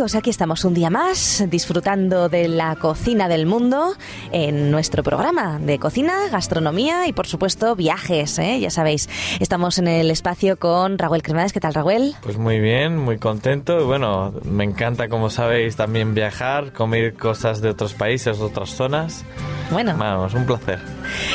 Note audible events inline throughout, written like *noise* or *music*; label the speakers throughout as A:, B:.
A: amigos, aquí estamos un día más disfrutando de la cocina del mundo en nuestro programa de cocina, gastronomía y por supuesto viajes. ¿eh? Ya sabéis, estamos en el espacio con Raúl Cremades. ¿Qué tal, Raúl?
B: Pues muy bien, muy contento. Bueno, me encanta, como sabéis, también viajar, comer cosas de otros países, de otras zonas.
A: Bueno,
B: vamos, un placer.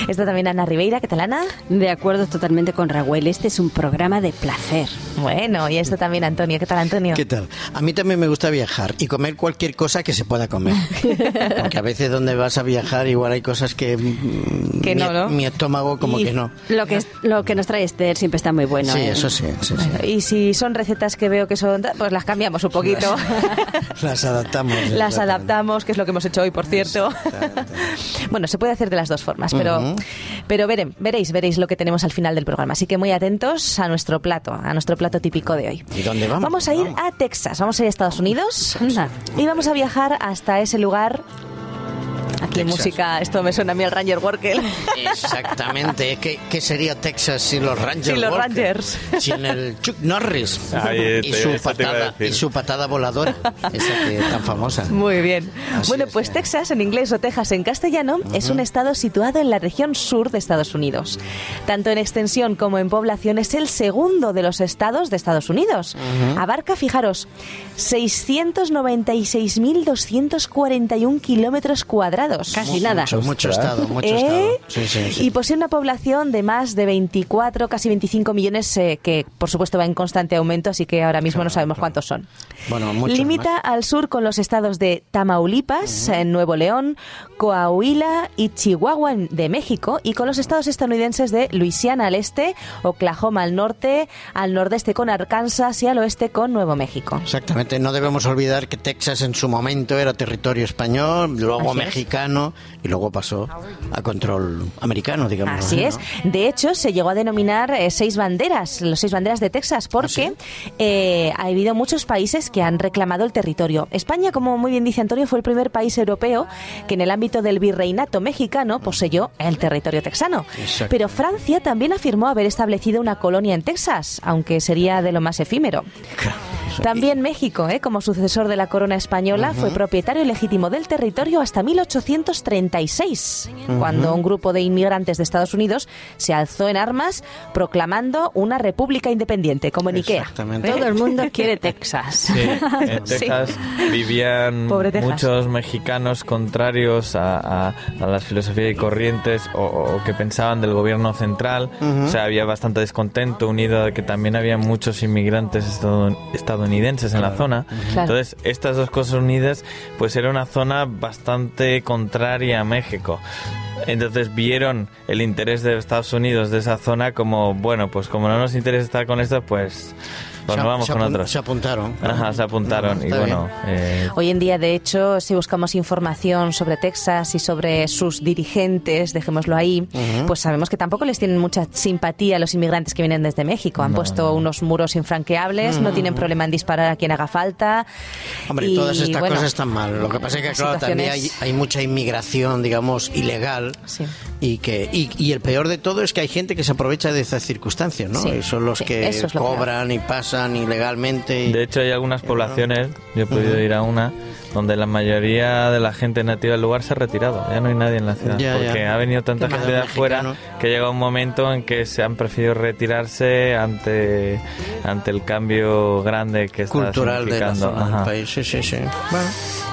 A: Está también Ana Ribeira. ¿Qué tal, Ana?
C: De acuerdo totalmente con Raúl. Este es un programa de placer.
A: Bueno, y está también Antonio. ¿Qué tal, Antonio?
D: ¿Qué tal? A mí también me gusta viajar y comer cualquier cosa que se pueda comer. *laughs* Porque a veces donde vas a viajar igual hay cosas que,
A: mm, que
D: mi,
A: no, ¿no?
D: mi estómago como que no.
C: Lo que, lo que nos trae Esther siempre está muy bueno.
D: Sí,
C: ¿eh?
D: eso sí, sí, sí.
A: Y si son recetas que veo que son, pues las cambiamos un poquito.
D: Las *laughs* adaptamos.
A: Las adaptamos, que es lo que hemos hecho hoy, por cierto. Bueno, se puede hacer de las dos formas, pero,
D: Ujú.
A: pero vere- veréis, veréis lo que tenemos al final del programa. Así que muy atentos a nuestro plato, a nuestro plato típico de hoy.
D: ¿Y dónde vamos?
A: Vamos a ir
D: Vamos.
A: a Texas, vamos a ir a Estados Unidos y vamos a viajar hasta ese lugar. Aquí
D: Texas.
A: música, esto me suena a mí al Ranger Workel.
D: Exactamente. ¿Qué, qué sería Texas sin los Rangers?
A: Sin los
D: Walker?
A: Rangers.
D: Sin el Chuck Norris.
B: Ahí
D: y, su patada, y su patada voladora. Esa que tan famosa.
A: Muy bien.
D: Así
A: bueno,
D: es,
A: pues. Texas en inglés o Texas en castellano es un estado situado en la región sur de Estados Unidos. Tanto en extensión como en población es el segundo de los estados de Estados Unidos. Abarca, fijaros, 696.241 kilómetros cuadrados.
C: Casi nada.
D: Mucho, mucho estado, mucho
A: ¿Eh?
D: estado. Sí, sí, sí.
A: Y posee una población de más de 24, casi 25 millones, eh, que por supuesto va en constante aumento, así que ahora mismo no sabemos cuántos son.
D: Bueno,
A: Limita
D: más.
A: al sur con los estados de Tamaulipas, en Nuevo León, Coahuila y Chihuahua de México, y con los estados estadounidenses de Luisiana al este, Oklahoma al norte, al nordeste con Arkansas y al oeste con Nuevo México.
D: Exactamente, no debemos olvidar que Texas en su momento era territorio español, luego
A: es.
D: Mexicano y luego pasó a control americano, digamos.
A: Así es. De hecho, se llegó a denominar eh, seis banderas, los seis banderas de Texas, porque eh, ha habido muchos países que han reclamado el territorio. España, como muy bien dice Antonio, fue el primer país europeo que en el ámbito del virreinato mexicano poseyó el territorio texano.
D: Exacto.
A: Pero Francia también afirmó haber establecido una colonia en Texas, aunque sería de lo más efímero. También México, ¿eh? como sucesor de la corona española, fue propietario legítimo del territorio hasta 1836, cuando un grupo de inmigrantes de Estados Unidos se alzó en armas proclamando una república independiente, como en Ikea.
D: Exactamente.
C: Todo el mundo quiere *laughs* Texas.
B: Sí, en *laughs*
A: Sí.
B: Texas vivían
A: Pobre Texas.
B: muchos mexicanos contrarios a, a- a las filosofías y corrientes o, o que pensaban del gobierno central. O sea, había bastante descontento unido a que también había muchos inmigrantes estadun- estadounidenses en la zona.
A: Claro.
B: Entonces, estas dos cosas unidas, pues era una zona bastante contraria a México. Entonces vieron el interés de Estados Unidos de esa zona como, bueno, pues como no nos interesa estar con esto, pues, pues
D: Se-
B: nos vamos con
D: apun-
B: otros.
D: Se apuntaron.
B: Ajá, se apuntaron. y
D: Está
B: bueno, eh,
A: Hoy en día, de hecho, si buscamos información sobre Texas y sobre sus dirigentes, dejémoslo ahí, pues sabemos que tampoco les tienen mucha simpatía a los inmigrantes que vienen desde México. Han puesto unos muros infranqueables, no tienen problema en disparar a quien haga falta.
D: Hombre,
A: Y,
D: todas estas
A: bueno,
D: cosas están mal. Lo que pasa es que, claro, también hay, hay mucha inmigración, digamos, ilegal.
A: Sí.
D: Y, que, y, y el peor de todo es que hay gente que se aprovecha de esas circunstancias, ¿no?
A: Sí,
D: y son los
A: sí,
D: que
A: es lo peor.
D: cobran y pasan ilegalmente.
B: de hecho hay algunas poblaciones, yo he podido ir a una, donde la mayoría de la gente nativa del lugar se ha retirado. Ya no hay nadie en la ciudad.
D: Ya,
B: porque
D: ya.
B: ha venido tanta gente de afuera que llega un momento en que se han preferido retirarse ante, ante el cambio grande que está
D: cultural de la zona del país. Sí, sí, sí. Bueno,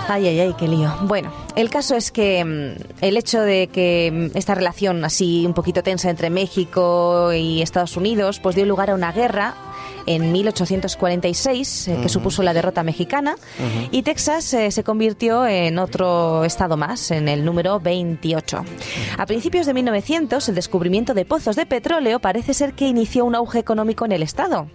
A: Ay, ay, ay, qué lío. Bueno, el caso es que mm, el hecho de que mm, esta relación así un poquito tensa entre México y Estados Unidos, pues dio lugar a una guerra en 1846, eh, que supuso la derrota mexicana, y Texas eh, se convirtió en otro estado más, en el número 28. A principios de 1900, el descubrimiento de pozos de petróleo parece ser que inició un auge económico en el estado,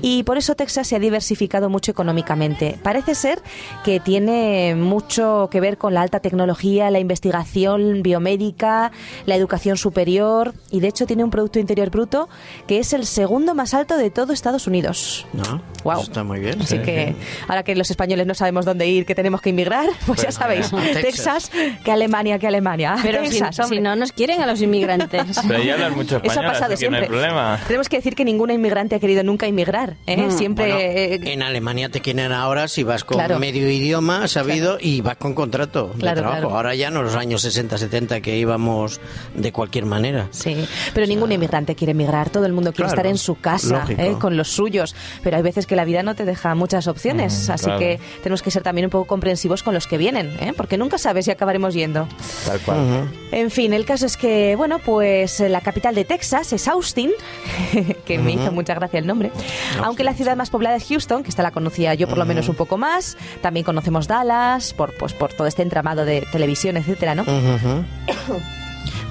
A: y por eso Texas se ha diversificado mucho económicamente. Parece ser que tiene mucho que ver con la alta tecnología, la investigación biomédica, la educación superior, y de hecho tiene un Producto Interior Bruto que es el segundo más alto de todo Estados Unidos. Unidos.
D: No,
A: Wow.
D: eso está muy bien.
A: Así
B: Sí,
A: que
B: sí.
A: ahora que los españoles no sabemos dónde ir, que tenemos que inmigrar, *laughs* pues ya sabéis, Texas, que Alemania, que Alemania.
C: Pero si,
A: Texas,
C: si
A: hombre.
C: no nos quieren a los inmigrantes. *laughs*
B: Pero hablan mucho
A: Eso ha
B: español,
A: pasado
B: así que no hay
A: siempre.
B: problema.
A: Tenemos que decir que ninguna inmigrante ha querido nunca inmigrar. ¿eh?
C: Mm.
A: Siempre.
D: Bueno,
A: eh,
D: en Alemania te quieren ahora si vas con
A: Claro.
D: medio idioma sabido y vas con contrato de
A: Claro,
D: trabajo.
A: claro.
D: Ahora ya no los años 60, 70 que íbamos de cualquier manera.
A: Sí, pero ningún inmigrante quiere emigrar. Todo el mundo quiere
D: Claro,
A: estar en su casa. ¿eh? con los suyos. Pero hay veces que la vida no te deja muchas opciones.
B: Mm,
A: así
B: claro.
A: que tenemos que ser también un poco comprensivos con los que vienen, ¿eh? porque nunca sabes si acabaremos yendo.
B: Tal cual.
D: Ujú.
A: En fin, el caso es que, bueno, pues eh, la capital de Texas es Austin, *laughs* que me hizo mucha gracia el nombre. Aunque la ciudad más poblada es Houston, que esta la conocía yo por lo menos un poco más. También conocemos Dallas, por, pues, por todo este entramado de televisión, etcétera, ¿no? *coughs*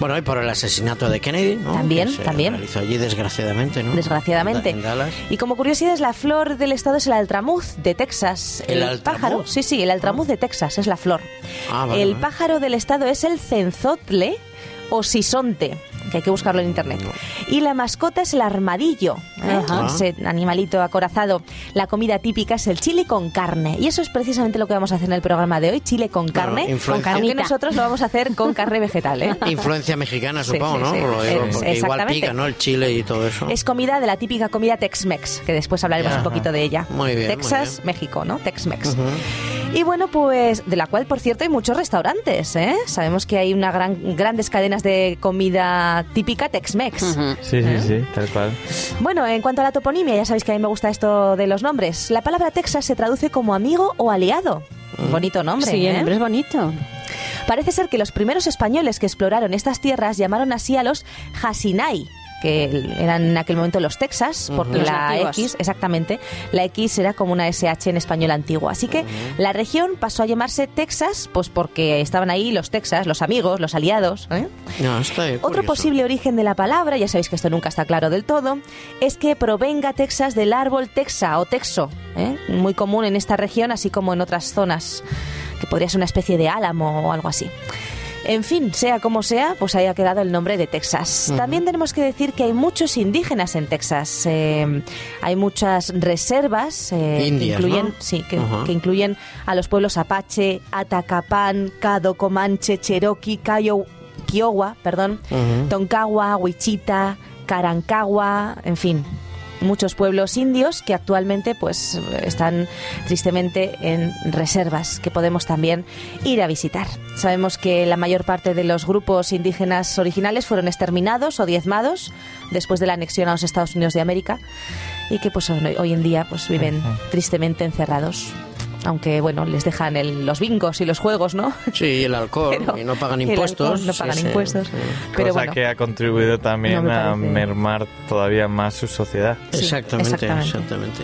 D: Bueno, y por el asesinato de Kennedy, ¿no?
A: También,
D: Que se
A: también.
D: realizó allí, desgraciadamente, ¿no?
A: Desgraciadamente.
D: En Dallas.
A: Y como curiosidad, la flor del estado es el altramuz de Texas.
D: ¿El altramuz?
A: pájaro, sí, sí, el altramuz de Texas es la flor.
D: Ah, vale,
A: el
D: vale.
A: pájaro del estado es el cenzotle o sisonte, que hay que buscarlo en internet. Y la mascota es el armadillo, ¿eh? Ese animalito acorazado. La comida típica es el chile con carne. Y eso es precisamente lo que vamos a hacer en el programa de hoy, chile con carne.
D: influencia.
A: aunque
C: Carnita.
A: nosotros lo vamos a hacer con carne vegetal. ¿eh? *laughs*
D: Influencia mexicana, supongo,
A: sí,
D: ¿no?
A: sí.
D: Lo digo,
A: Es-
D: porque igual
A: exactamente.
D: pica, ¿no? El chile y todo eso.
A: Es comida de la típica comida Tex-Mex, que después hablaremos un poquito de ella.
D: Muy bien, muy
A: Texas,
D: bien.
A: México, ¿no? Tex-Mex. Y bueno, pues de la cual, por cierto, hay muchos restaurantes, ¿eh? Sabemos que hay una gran, grandes cadenas de comida típica Tex-Mex.
B: Sí, sí, sí, tal cual.
A: Bueno, en cuanto a la toponimia, ya sabéis que a mí me gusta esto de los nombres. La palabra Texas se traduce como amigo o aliado. Bonito nombre.
C: Sí, el
A: ¿eh?
C: nombre es bonito.
A: Parece ser que los primeros españoles que exploraron estas tierras llamaron así a los Hasinai, que eran en aquel momento los Texas, porque la
C: nativos.
A: X, exactamente, la X era como una SH en español antiguo. Así que la región pasó a llamarse Texas, pues porque estaban ahí los Texas, los amigos, los aliados. ¿eh?
D: No, está
A: Otro
D: curioso.
A: posible origen de la palabra, ya sabéis que esto nunca está claro del todo, es que provenga Texas del árbol texa o texo, ¿eh? muy común en esta región, así como en otras zonas, que podría ser una especie de álamo o algo así. En fin, sea como sea, pues ahí ha quedado el nombre de Texas. También tenemos que decir que hay muchos indígenas en Texas. Eh, hay muchas reservas eh, que incluyen,
D: ¿no?
A: sí, que, incluyen a los pueblos Apache, Atacapán, Cado, Comanche, Cherokee, Cayo, Kiowa, perdón,
D: Ujú.
A: Toncagua, Wichita, Carancagua, en fin, muchos pueblos indios que actualmente pues están tristemente en reservas que podemos también ir a visitar. Sabemos que la mayor parte de los grupos indígenas originales fueron exterminados o diezmados después de la anexión a los Estados Unidos de América y que pues hoy en día pues viven tristemente encerrados. Aunque bueno, les dejan el- los bingos y los juegos, ¿no?
D: Sí, el alcohol, *laughs*
A: Pero-
D: y no pagan impuestos.
A: alcohol, no pagan
D: sí,
A: impuestos.
D: sí.
A: Pero
B: Cosa
A: bueno.
B: que ha contribuido también
A: No
B: a mermar todavía más su sociedad.
A: Sí,
D: Exactamente,
A: exactamente.
D: exactamente.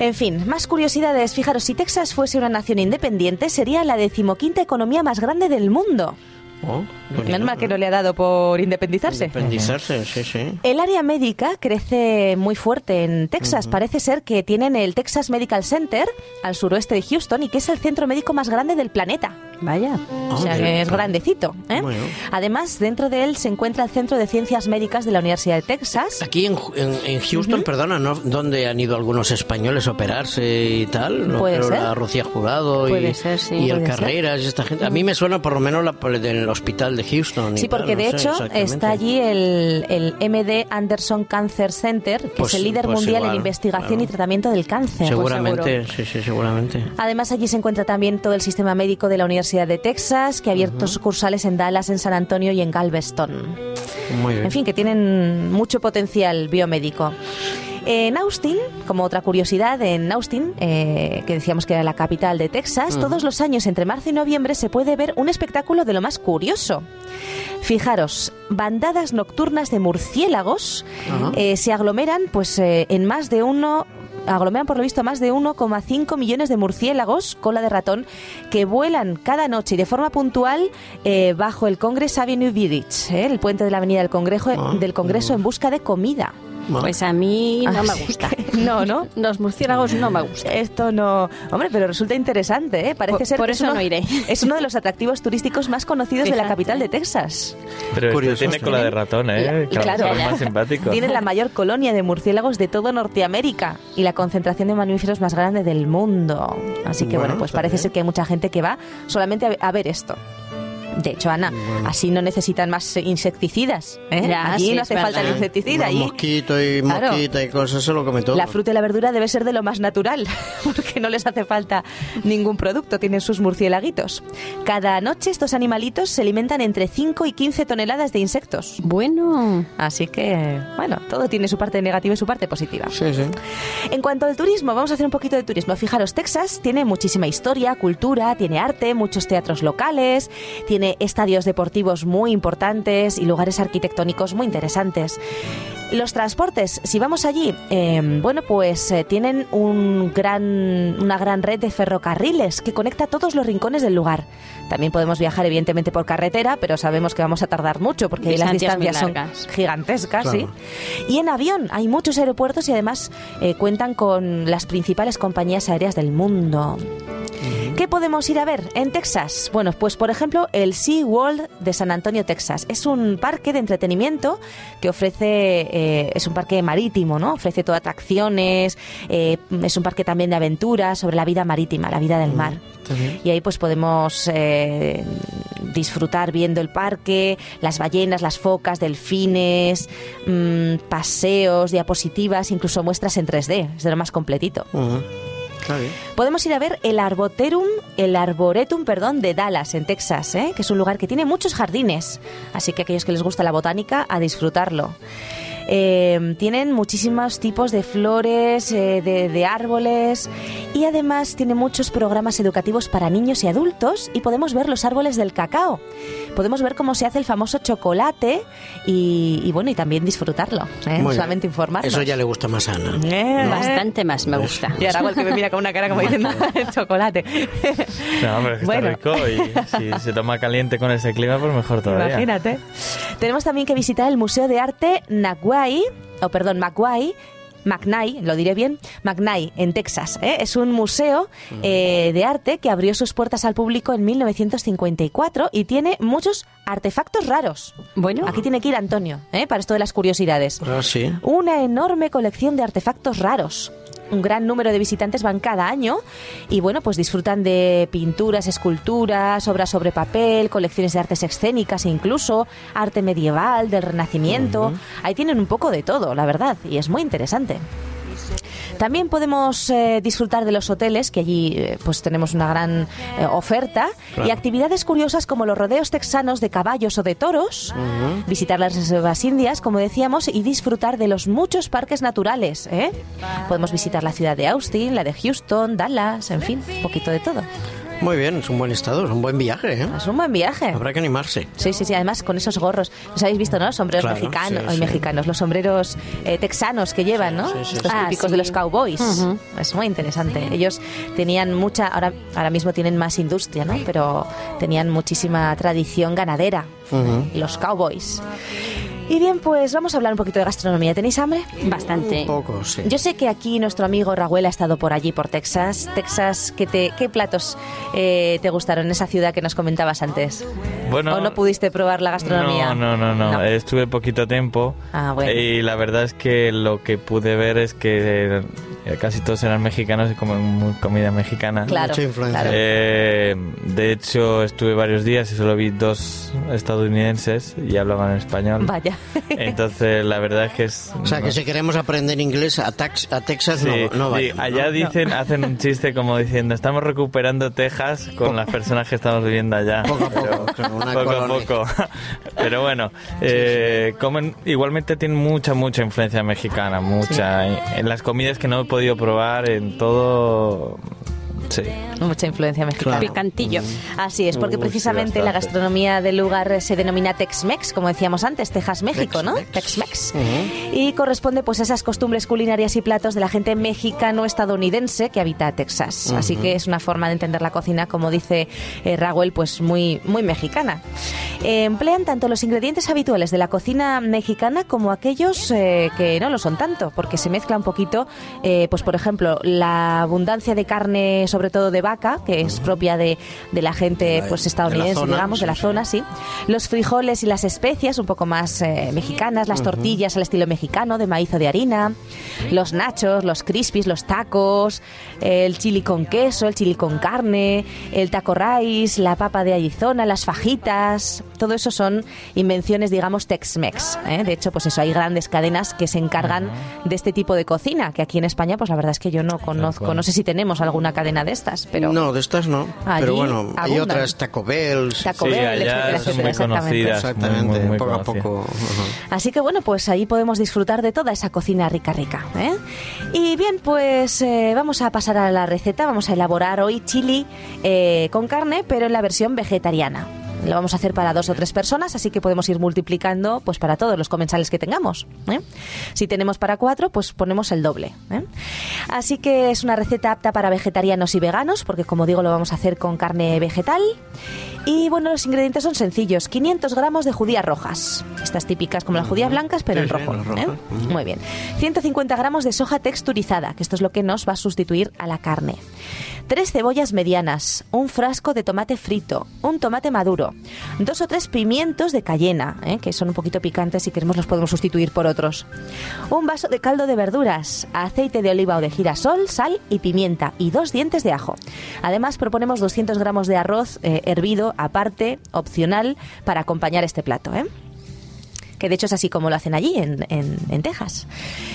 A: En fin, más curiosidades. Fijaros, si Texas fuese una nación independiente, sería la decimoquinta economía más grande del mundo.
D: Oh,
A: Menos mal que no le ha dado por independizarse.
D: Independizarse, sí, sí.
A: El área médica crece muy fuerte en Texas. Parece ser que tienen el Texas Medical Center al suroeste de Houston y que es el centro médico más grande del planeta.
C: Vaya.
A: O sea
D: Ah,
A: que es grandecito. ¿eh?
D: Bueno.
A: Además, dentro de él se encuentra el Centro de Ciencias Médicas de la Universidad de Texas.
D: Aquí en, en- en Houston, perdona, ¿no? ¿Dónde han ido algunos españoles a operarse y tal? ¿No?
A: Puede
D: Pero
A: ser.
D: La Rocía Jurado y,
C: Puede ser, sí.
D: y el. Carreras y esta gente. A mí me suena por lo menos la, el hospital de Houston.
A: Sí, porque de hecho está allí el, el MD Anderson Cancer Center, que
D: Pues-
A: es el líder
D: pues
A: mundial en investigación
D: claro.
A: y tratamiento del cáncer.
D: Seguramente,
A: Pues
D: sí, sí, seguramente.
A: Además, allí se encuentra también todo el sistema médico de la Universidad de Texas, que ha abierto sucursales en Dallas, en San Antonio y en Galveston.
D: Muy bien.
A: En fin, que tienen mucho potencial biomédico. En Austin, como otra curiosidad, en Austin, eh, que decíamos que era la capital de Texas, todos los años entre marzo y noviembre se puede ver un espectáculo de lo más curioso. Fijaros, bandadas nocturnas de murciélagos eh, se aglomeran pues eh, en más de uno aglomeran por lo visto más de 1,5 millones de murciélagos cola de ratón que vuelan cada noche y de forma puntual eh, bajo el Congress Avenue Village, eh, el puente de la Avenida del Congreso,
D: Ah.
A: del Congreso en busca de comida.
D: Bueno,
C: Pues a mí no me gusta.
A: que *laughs* No, ¿no?
C: Los murciélagos no me gustan.
A: Esto no. Hombre, pero resulta interesante, ¿eh? Parece
C: Por-
A: ser
C: por
A: que
C: eso
A: es uno,
C: no iré.
A: Es uno de los atractivos turísticos más conocidos de la capital de Texas.
B: Pero este
D: Curioso,
B: tiene cola de ratón, ¿eh?
A: Y claro,
B: es más simpático.
A: Tiene la mayor colonia de murciélagos de todo Norteamérica y la concentración de mamíferos más grande del mundo. Así que bueno,
D: Bueno,
A: pues parece ser que hay mucha gente que va solamente a, a ver esto. De hecho, Ana, así no necesitan más insecticidas. ¿eh?
C: Ya,
A: Allí
C: sí,
A: no hace falta el insecticida.
D: Los
A: Allí
D: mosquitos y
A: Claro.
D: mosquitas y cosas, eso lo come todo.
A: la fruta y la verdura debe ser de lo más natural, *laughs* porque no les hace falta ningún producto, tienen sus murciélaguitos. Cada noche estos animalitos se alimentan entre 5 y 15 toneladas de insectos.
C: Bueno,
A: Así que, bueno, todo tiene su parte negativa y su parte positiva.
D: Sí, sí.
A: En cuanto al turismo, vamos a hacer un poquito de turismo. Fijaros, Texas tiene muchísima historia, cultura, tiene arte, muchos teatros locales, tiene estadios deportivos muy importantes y lugares arquitectónicos muy interesantes. Los transportes, si vamos allí, eh, bueno, pues eh, tienen un gran, una gran red de ferrocarriles que conecta todos los rincones del lugar. También podemos viajar, evidentemente, por carretera, pero sabemos que vamos a tardar mucho porque las
C: Distancias
A: son gigantescas,
D: Claro.
A: ¿sí? Y en avión hay muchos aeropuertos y además eh, cuentan con las principales compañías aéreas del mundo. ¿Qué podemos ir a ver en Texas? Bueno, pues por ejemplo el Sea World de San Antonio, Texas. Es un parque de entretenimiento que ofrece, eh, es un parque marítimo, ¿no? Ofrece todo atracciones, eh, es un parque también de aventuras sobre la vida marítima, la vida del mar.
D: Está bien.
A: Y ahí pues podemos eh, disfrutar viendo el parque, las ballenas, las focas, delfines, mm, paseos, diapositivas, incluso muestras en 3D. Es de lo más completito.
D: Está
A: Podemos ir a ver el Arboretum, el Arboretum, perdón, de Dallas, en Texas, ¿eh? que es un lugar que tiene muchos jardines. Así que aquellos que les gusta la botánica, a disfrutarlo. Eh, tienen muchísimos tipos de flores, eh, de, de árboles y además tiene muchos programas educativos para niños y adultos y podemos ver los árboles del cacao. Podemos ver cómo se hace el famoso chocolate y, y bueno, y también disfrutarlo, ¿eh? No solamente informarnos.
D: Eso ya le gusta más a Ana.
A: Eh,
C: bastante más me gusta.
A: y ahora igual que me mira con una cara como diciendo el chocolate.
B: No, hombre, es que
A: Bueno.
B: está rico y si se toma caliente con ese clima, pues mejor todavía.
A: Imagínate. Tenemos también que visitar el Museo de Arte Naguay, o perdón, Maguay. McNay, lo diré bien, McNay, en Texas. ¿eh? Es un museo eh, de arte que abrió sus puertas al público en 1954 y tiene muchos artefactos raros.
C: Bueno,
A: Aquí tiene que ir Antonio, ¿eh? para esto de las curiosidades.
D: Ah, sí.
A: Una enorme colección de artefactos raros. Un gran número de visitantes van cada año y bueno, pues disfrutan de pinturas, esculturas, obras sobre papel, colecciones de artes escénicas incluso, arte medieval, del Renacimiento. Ahí tienen un poco de todo, la verdad, y es muy interesante. También podemos eh, disfrutar de los hoteles, que allí eh, pues tenemos una gran eh, oferta, y actividades curiosas como los rodeos texanos de caballos o de toros, visitar las reservas indias, como decíamos, y disfrutar de los muchos parques naturales. ¿eh? Podemos visitar la ciudad de Austin, la de Houston, Dallas, en fin, un poquito de todo.
D: Muy bien, es un buen estado, es un buen viaje. ¿eh?
A: Es un buen viaje.
D: Habrá que animarse.
A: Sí, sí, sí. Además, con esos gorros. Los habéis visto, ¿no? Los sombreros
D: Claro,
A: mexicanos,
D: sí,
A: ay,
D: sí.
A: mexicanos, los sombreros eh, texanos que llevan, ¿no?
D: sí, sí,
A: Estos
C: sí. Ah,
A: típicos
C: sí.
A: de los cowboys. Es muy interesante. Ellos tenían mucha, ahora, ahora mismo tienen más industria, ¿no? Pero tenían muchísima tradición ganadera. Los cowboys. Y bien, pues vamos a hablar un poquito de gastronomía. ¿Tenéis hambre?
C: bastante.
D: Un poco, sí.
A: Yo sé que aquí nuestro amigo Raúl ha estado por allí, por Texas. Texas, ¿qué, te, qué platos eh, te gustaron en esa ciudad que nos comentabas antes?
B: Bueno,
A: ¿O no pudiste probar la gastronomía?
B: No, no, no, no.
A: No.
B: Estuve poquito tiempo.
A: Ah, bueno.
B: Y la verdad es que lo que pude ver es que eh, casi todos eran mexicanos y comen comida mexicana.
A: Claro,
D: Mucha influencia.
A: claro.
B: Eh, de hecho, estuve varios días y solo vi dos estadounidenses y hablaban español.
A: Vaya. *laughs*
B: Entonces, la verdad es que es.
D: O sea, que si queremos aprender inglés a, Tax- a Texas,
B: Sí,
D: no, no vayamos,
B: allá
D: ¿no?
B: dicen, hacen un chiste como diciendo, estamos recuperando Texas con las personas que estamos viviendo allá.
D: Poco a poco,
B: Pero-
D: claro, una
B: poco a
D: colonia.
B: poco. *laughs* Pero bueno, eh, comen, igualmente tienen mucha, mucha influencia mexicana, mucha. En las comidas que no he podido probar, en todo... Sí.
A: Mucha influencia mexicana.
C: Picantillo.
A: Así es, porque
B: Uy, sí,
A: precisamente la gastronomía del lugar se denomina Tex-Mex, como decíamos antes, Texas, México, ¿no?
D: Tex-Mex.
A: Y corresponde pues a esas costumbres culinarias y platos de la gente mexicano-estadounidense que habita Texas. Así que es una forma de entender la cocina, como dice eh, Raúl, pues muy, muy mexicana. Eh, emplean tanto los ingredientes habituales de la cocina mexicana como aquellos eh, que no lo son tanto, porque se mezcla un poquito, eh, pues por ejemplo, la abundancia de carne, sobre todo de vaca, que es propia de, de la gente pues
D: de
A: estadounidense,
D: zona,
A: digamos, de la
D: sí.
A: zona, sí. Los frijoles y las especias, un poco más eh, mexicanas, las tortillas al estilo mexicano, de maíz o de harina, los nachos, los crispies, los tacos, el chili con queso, el chili con carne, el taco rice, la papa de Arizona, las fajitas, todo eso son invenciones, digamos, Tex-Mex. ¿eh? De hecho, pues eso, hay grandes cadenas que se encargan de este tipo de cocina, que aquí en España, pues la verdad es que yo no conozco, no sé si tenemos alguna cadena de estas, pero...
D: No, de estas no.
A: Allí
D: pero bueno, hay otras Taco Bell.
A: Taco
B: Sí,
A: Bell,
B: allá
A: etcétera,
B: son
A: etcétera,
B: muy
A: exactamente.
B: conocidas.
D: Exactamente,
B: muy, muy, muy
D: poco a poco. ajá.
A: Así que bueno, pues ahí podemos disfrutar de toda esa cocina rica, rica. ¿eh? Y bien, pues eh, vamos a pasar a la receta. Vamos a elaborar hoy chili eh, con carne, pero en la versión vegetariana. Lo vamos a hacer para dos o tres personas, así que podemos ir multiplicando pues para todos los comensales que tengamos. ¿eh? Si tenemos para cuatro, pues ponemos el doble. ¿eh? Así que es una receta apta para vegetarianos y veganos, porque como digo, lo vamos a hacer con carne vegetal. Y bueno, los ingredientes son sencillos: 500 gramos de judías rojas, estas típicas como las judías blancas, pero
D: Sí,
A: en rojo. ¿eh? Muy bien. 150 gramos de soja texturizada, que esto es lo que nos va a sustituir a la carne. Tres cebollas medianas, un frasco de tomate frito, un tomate maduro, dos o tres pimientos de cayena, ¿eh? que son un poquito picantes, si queremos los podemos sustituir por otros. Un vaso de caldo de verduras, aceite de oliva o de girasol, sal y pimienta y dos dientes de ajo. Además proponemos 200 gramos de arroz eh, hervido aparte, opcional, para acompañar este plato. ¿eh? que de hecho es así como lo hacen allí, en, en- en Texas.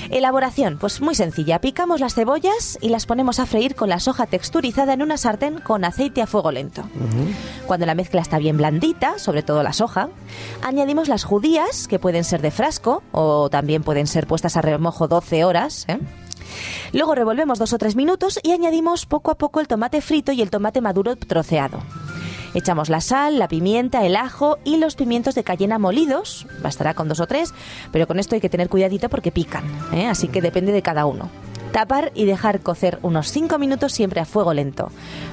A: Elaboración, pues muy sencilla. Picamos las cebollas y las ponemos a freír con la soja texturizada en una sartén con aceite a fuego lento. Cuando la mezcla está bien blandita, sobre todo la soja, añadimos las judías, que pueden ser de frasco o también pueden ser puestas a remojo 12 horas. ¿eh? Luego revolvemos dos o tres minutos y añadimos poco a poco el tomate frito y el tomate maduro troceado. Echamos la sal, la pimienta, el ajo y los pimientos de cayena molidos. Bastará con dos o tres, pero con esto hay que tener cuidadito porque pican, ¿eh? así que depende de cada uno. Tapar y dejar cocer unos 5 minutos siempre a fuego lento.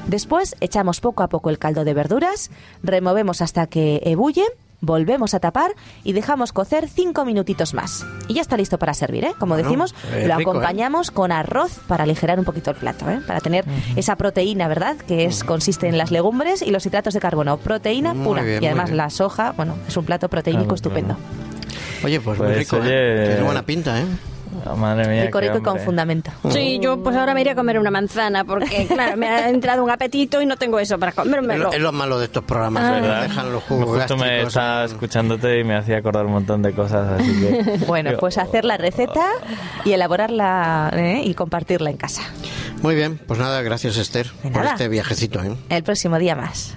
A: Después echamos poco a poco el caldo de verduras, removemos hasta que ebulle, volvemos a tapar y dejamos cocer 5 minutitos más. Y ya está listo para servir, ¿eh? Como
D: Bueno,
A: decimos,
D: es
A: lo
D: rico, ¿eh?
A: acompañamos con arroz para aligerar un poquito el plato, ¿eh? Para tener esa proteína, ¿verdad? Que es consiste en las legumbres y los hidratos de carbono. Proteína
D: Muy
A: pura.
D: bien,
A: y además la soja, bueno, es un plato proteínico
B: Claro,
A: estupendo.
D: Oye, pues, muy
B: Pues,
D: rico,
B: oye,
D: ¿eh? Tiene buena pinta, ¿eh?
B: Ah, Madre mía.
A: rico,
B: qué
A: rico y con fundamento.
C: Sí, yo pues ahora me iré a comer una manzana porque, *laughs* claro, me ha entrado un apetito y no tengo eso para comérmelo.
D: lo, es lo malo de estos programas,
C: Ah.
B: ¿Verdad?
D: dejan los jugos
B: Justo me estaba
D: en-
B: escuchándote y me hacía acordar un montón de cosas, así que... *laughs*
A: Bueno, pues hacer la receta y elaborarla ¿eh? y compartirla en casa.
D: Muy bien, pues nada, gracias Esther
A: De
D: por
A: nada.
D: este viajecito, ¿eh?
A: El próximo día más.